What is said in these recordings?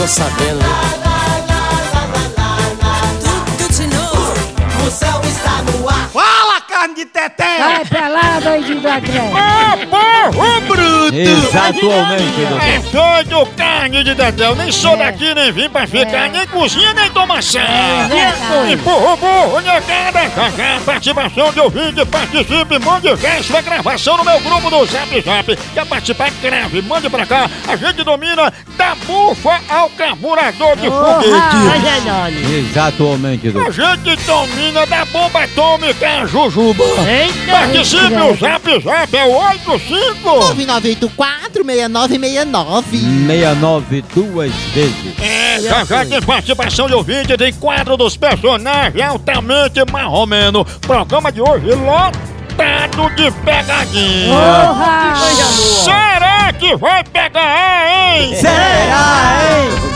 Tô sabendo? Tudo de novo. O céu está no ar. Fala, carne de teté! Vai pra lá, doidinho da greve. Ô, porro Exatamente, doutor. É doido, carne de dedéu. Nem sou daqui, nem vim pra ficar, nem cozinha, nem tomação. verdade. Empurro, burro, negada. Já, participação de ouvinte, participe, mande ver sua gravação no meu grupo do Zap Zap. Quer participar? Grave, mande pra cá. A gente domina da bufa ao carburador de foguete. Exatamente, doutor. A gente domina da bomba atômica Jujuba. Eita, Participe, o Zap Zap é o 85. 9984 6969. 69 duas vezes. É, já já participação de ouvinte, tem quadro dos personagens altamente marromeno. Programa de hoje lotado de pegadinha. Porra! Será que vai pegar, hein? Será, hein?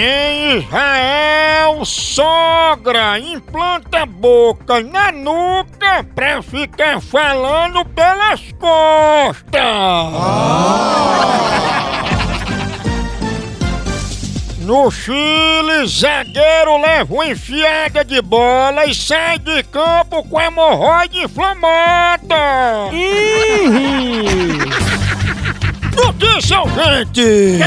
Em Israel, sogra implanta boca na nuca pra ficar falando pelas costas. No Chile, zagueiro leva uma enfiada de bola e sai de campo com hemorroide inflamada. Gente!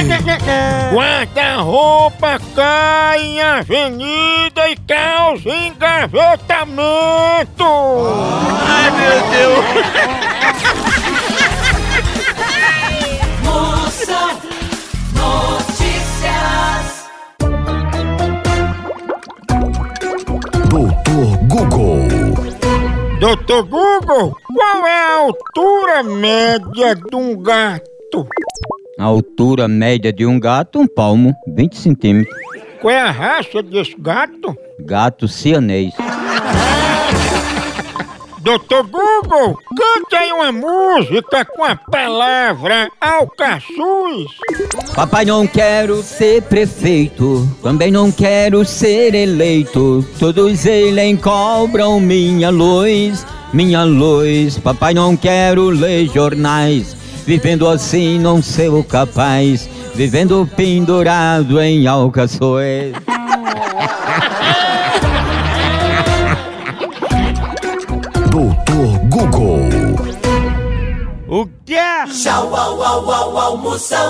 Guarda-roupa cai em avenida e causa engavetamento! Ai, meu Deus! Notícias. Doutor Google. Doutor Google, qual é a altura média de um gato? A altura média de um gato, um palmo, 20 centímetros. Qual é a raça desse gato? Gato cianês. Doutor Google, cante aí uma música com a palavra alcaçuz. Papai não quero ser prefeito, também não quero ser eleito. Todos eles cobram minha luz, minha luz. Papai não quero ler jornais, vivendo assim não sou capaz. Vivendo pendurado em alcações. Doutor Google. O que é? Tchau, au, au, au, almoção.